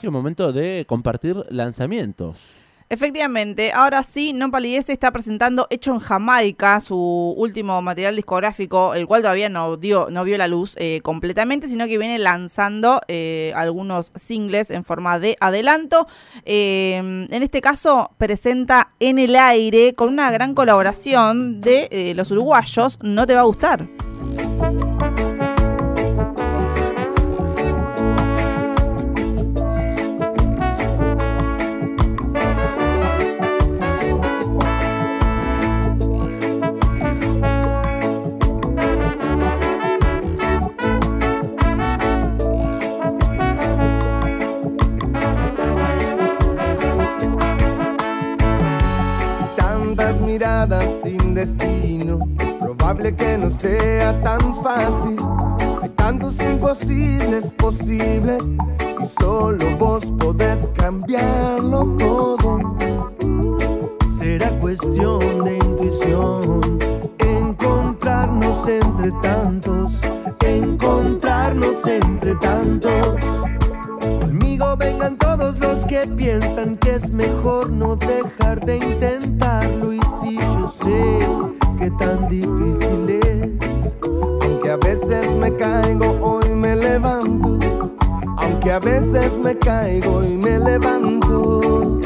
Es momento de compartir lanzamientos. Efectivamente, ahora sí, No Palidece está presentando Hecho en Jamaica, su último material discográfico, el cual todavía no dio, no vio la luz eh, completamente, sino que viene lanzando eh, algunos singles en forma de adelanto. Eh, en este caso, presenta En el aire con una gran colaboración de los uruguayos. No te va a gustar. Sin destino. Es probable que no sea tan fácil. Hay tantos imposibles posibles y solo vos podés cambiarlo todo. Será cuestión de intuición encontrarnos entre tantos, encontrarnos entre tantos. Vengan todos los que piensan que es mejor no dejar de intentarlo y que tan difícil es. Aunque a veces me caigo, hoy me levanto. Aunque a veces me caigo y me levanto.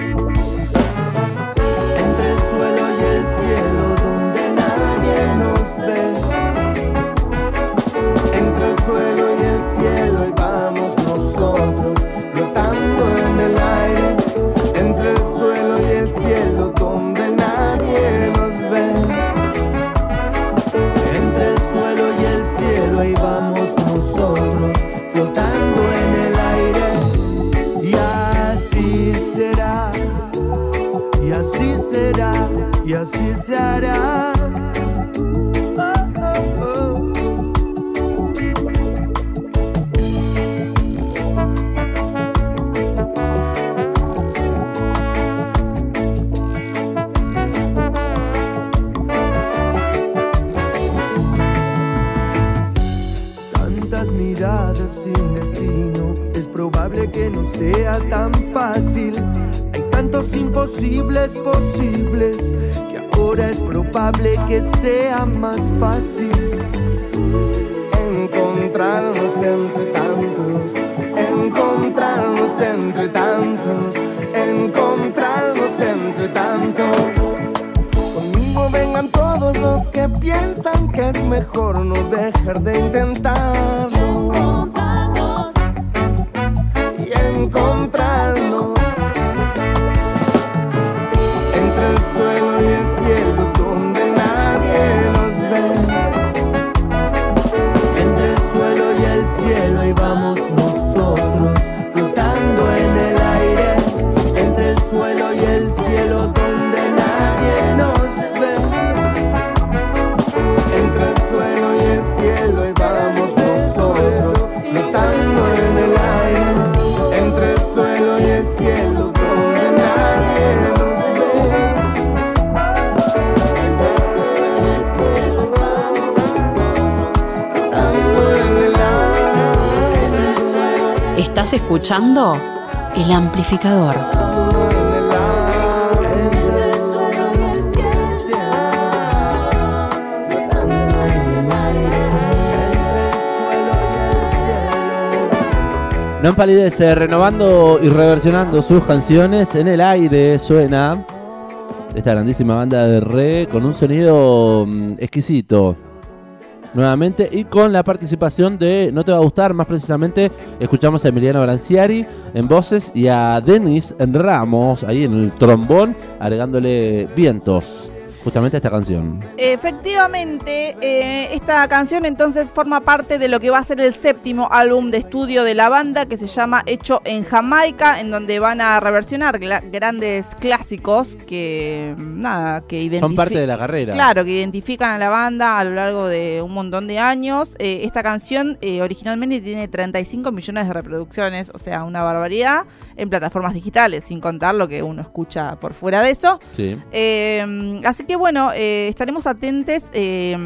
Sin destino. Es probable que no sea tan fácil. Hay tantos imposibles posibles ahora es probable que sea más fácil. Encontrarnos entre tantos, encontrarnos entre tantos, encontrarnos entre tantos. Conmigo vengan todos los que piensan que es mejor no dejar de intentarlo. encontrarnos vamos nosotros ¿Estás escuchando? El amplificador. No empalidece, renovando y reversionando sus canciones. En el aire suena esta grandísima banda de re con un sonido mm, exquisito. Nuevamente y con la participación de No te va a gustar, más precisamente escuchamos a Emiliano Branciari en voces y a Denis Ramos ahí en el trombón agregándole vientos justamente esta canción. Efectivamente, eh, esta canción entonces forma parte de lo que va a ser el séptimo álbum de estudio de la banda que se llama Hecho en Jamaica, en donde van a reversionar grandes clásicos que nada, que identifican. Son parte de la carrera. Claro, que identifican a la banda a lo largo de un montón de años. Eh, esta canción eh, originalmente tiene 35 millones de reproducciones, o sea, una barbaridad en plataformas digitales, sin contar lo que uno escucha por fuera de eso. Sí. así que que bueno, eh, estaremos atentes eh,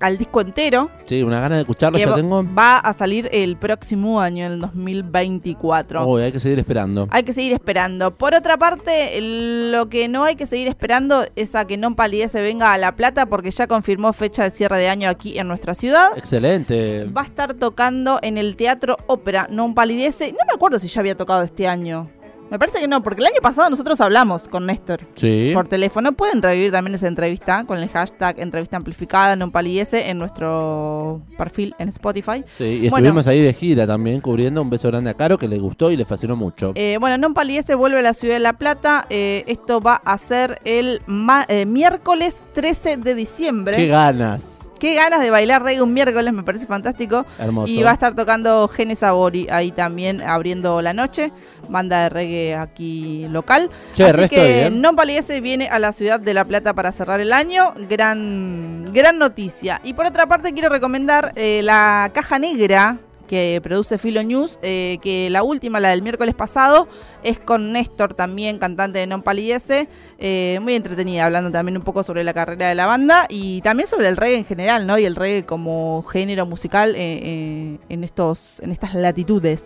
al disco entero Sí, una gana de escucharlo que ya tengo. va a salir el próximo año, el 2024. Uy, hay que seguir esperando. Hay que seguir esperando. Por otra parte, lo que no hay que seguir esperando es a que Non Palidece venga a La Plata porque ya confirmó fecha de cierre de año aquí en nuestra ciudad. Excelente. Va a estar tocando en el Teatro Ópera Non Palidece. No me acuerdo si ya había tocado este año. Me parece que no, porque el año pasado nosotros hablamos con Néstor Sí. por teléfono. Pueden revivir también esa entrevista con el hashtag entrevista amplificada Non Palidece en nuestro perfil en Spotify. Sí, y Bueno. estuvimos ahí de gira también cubriendo un beso grande a Caro que le gustó y le fascinó mucho. Eh, bueno, Non Palidece vuelve a la ciudad de La Plata. Eh, esto va a ser el ma- eh, miércoles 13 de diciembre. Qué ganas. Qué ganas de bailar reggae un miércoles, me parece fantástico. Hermoso. Y va a estar tocando Gene Sabori ahí también abriendo la noche. Banda de reggae aquí local. Che, Así resto que bien. Non Palidece viene a la ciudad de La Plata para cerrar el año. Gran, gran noticia. Y por otra parte quiero recomendar eh, la caja negra que produce Filo News, eh, que la última, la del miércoles pasado, es con Néstor también, cantante de Non Palidece, eh, muy entretenida, hablando también un poco sobre la carrera de la banda y también sobre el reggae en general, ¿no? Y el reggae como género musical eh, en estos, en estas latitudes.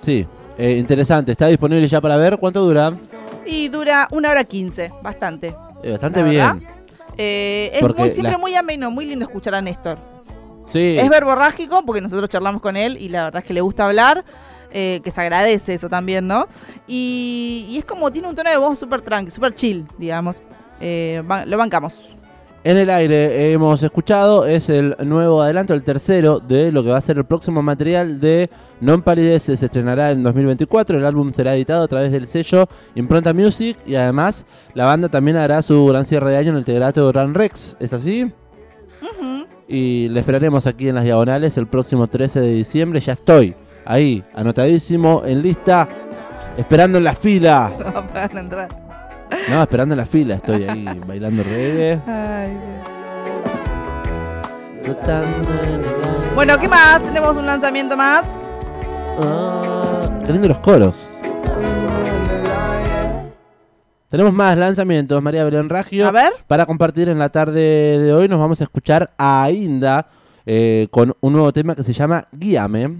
Sí, interesante. Está disponible ya para ver. ¿Cuánto dura? Y dura una hora quince, bastante. Bastante bien. Eh, es muy, siempre la- muy ameno, muy lindo escuchar a Néstor. Sí. Es verborrágico porque nosotros charlamos con él y la verdad es que le gusta hablar, eh, que se agradece eso también, ¿no? Y, y es como tiene un tono de voz súper tranqui, súper chill, digamos. Eh, lo bancamos. En el aire hemos escuchado, es el nuevo adelanto, el tercero de lo que va a ser el próximo material de Non Palidece. Se estrenará en 2024, el álbum será editado a través del sello Impronta Music y además la banda también hará su gran cierre de año en el Teatro Gran Rex. ¿Es así? Y le esperaremos aquí en las diagonales el próximo 13 de diciembre. Ya estoy ahí, anotadísimo, en lista, esperando en la fila. No pueden entrar. No, esperando en la fila, estoy ahí bailando reggae. Ay. Bueno, ¿qué más? Tenemos un lanzamiento más. Ah, lindo los coros. Tenemos más lanzamientos, María Belén Raggio. A ver. Para compartir en la tarde de hoy nos vamos a escuchar a Inda eh, con un nuevo tema que se llama Guíame.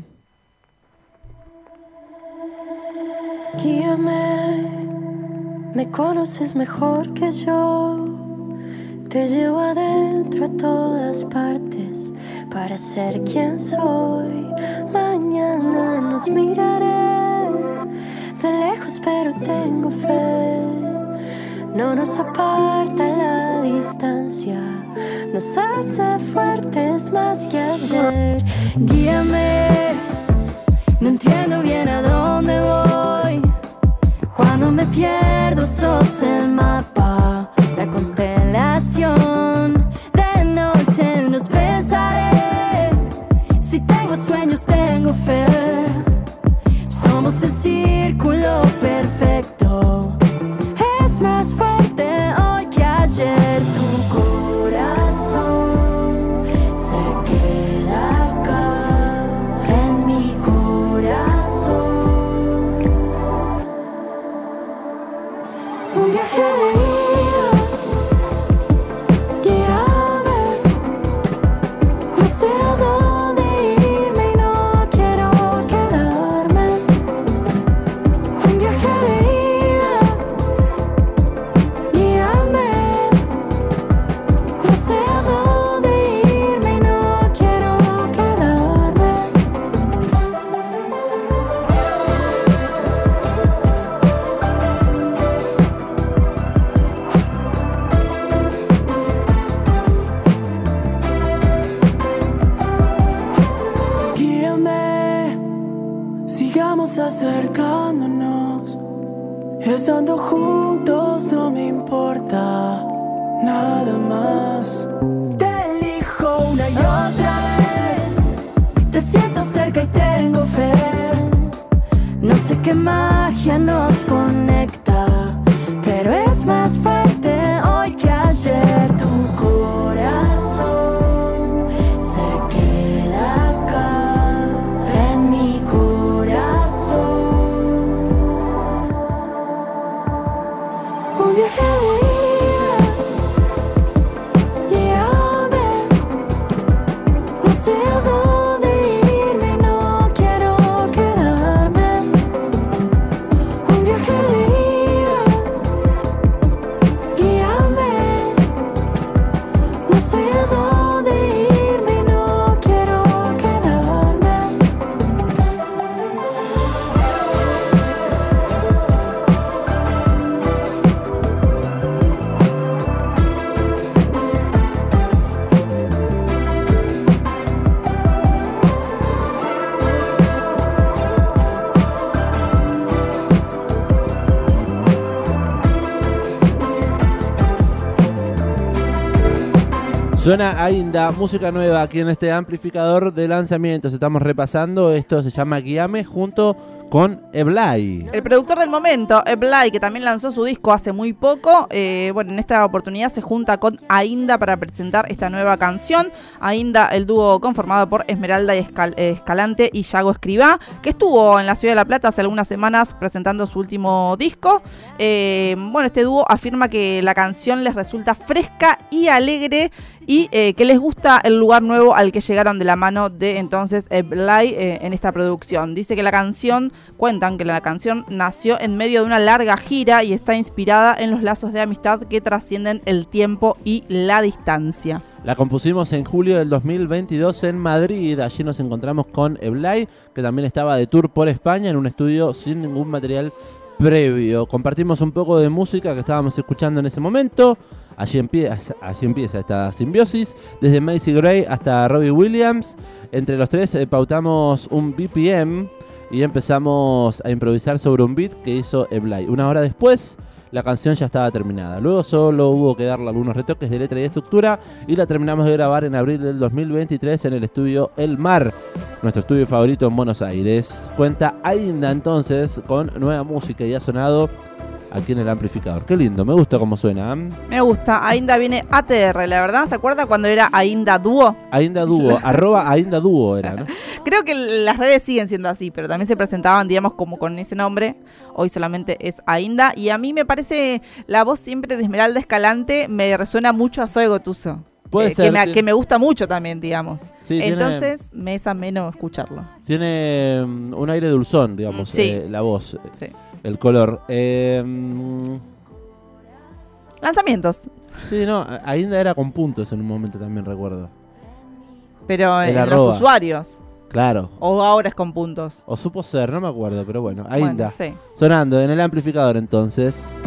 Guíame, me conoces mejor que yo. Te llevo adentro a todas partes para ser quien soy. Mañana nos miraré de lejos, pero tengo fe. No nos aparta la distancia, nos hace fuertes más que ayer. Guíame. No entiendo bien a dónde sigamos acercándonos. Estando juntos no me importa nada más. Te elijo una y otra vez. Te siento cerca y tengo fe. No sé qué magia nos conecta, pero es más fuerte hoy que ayer. Suena Ainda, música nueva aquí en este amplificador de lanzamientos. Estamos repasando, esto se llama Guiame junto con Eblay. El productor del momento, Eblay, que también lanzó su disco hace muy poco, eh, bueno, en esta oportunidad se junta con Ainda para presentar esta nueva canción. Ainda, el dúo conformado por Esmeralda y Escal- Escalante y Yago Escribá, que estuvo en la Ciudad de La Plata hace algunas semanas presentando su último disco. Eh, bueno, este dúo afirma que la canción les resulta fresca y alegre y eh, que les gusta el lugar nuevo al que llegaron de la mano de entonces Eblay en esta producción. Dice que la canción, cuentan que la canción nació en medio de una larga gira y está inspirada en los lazos de amistad que trascienden el tiempo y la distancia. La compusimos en julio del 2022 en Madrid. Allí nos encontramos con Eblay, que también estaba de tour por España en un estudio sin ningún material previo. Compartimos un poco de música que estábamos escuchando en ese momento. Allí empieza, allí empieza esta simbiosis, desde Macy Gray hasta Robbie Williams. Entre los tres eh, pautamos un BPM y empezamos a improvisar sobre un beat que hizo Eblay. Una hora después, la canción ya estaba terminada. Luego solo hubo que darle algunos retoques de letra y de estructura y la terminamos de grabar en abril del 2023 en el estudio El Mar, nuestro estudio favorito en Buenos Aires. Cuenta Ainda entonces con nueva música y ha sonado aquí en el amplificador. Qué lindo, me gusta cómo suena. ¿eh? Me gusta, Ainda viene ATR, la verdad, ¿se acuerda cuando era Ainda Dúo? Ainda Dúo, arroba Ainda Dúo era, ¿no? Creo que las redes siguen siendo así, pero también se presentaban, digamos, como con ese nombre. Hoy solamente es Ainda. Y a mí me parece la voz siempre de Esmeralda Escalante me resuena mucho a Zoe Gotuso. Puede Eh, ser, que, me, que me gusta mucho también, digamos. Sí, tiene- Entonces me es ameno escucharlo. Tiene mm, un aire dulzón, digamos, Sí. eh, la voz, Sí. el color. Eh, mm, Lanzamientos, sí, no, Ainda era con puntos en un momento también recuerdo. pero en los usuarios. Claro. O ahora es con puntos. O supo ser, no me acuerdo, pero bueno. Bueno, sí. Sonando en el amplificador entonces.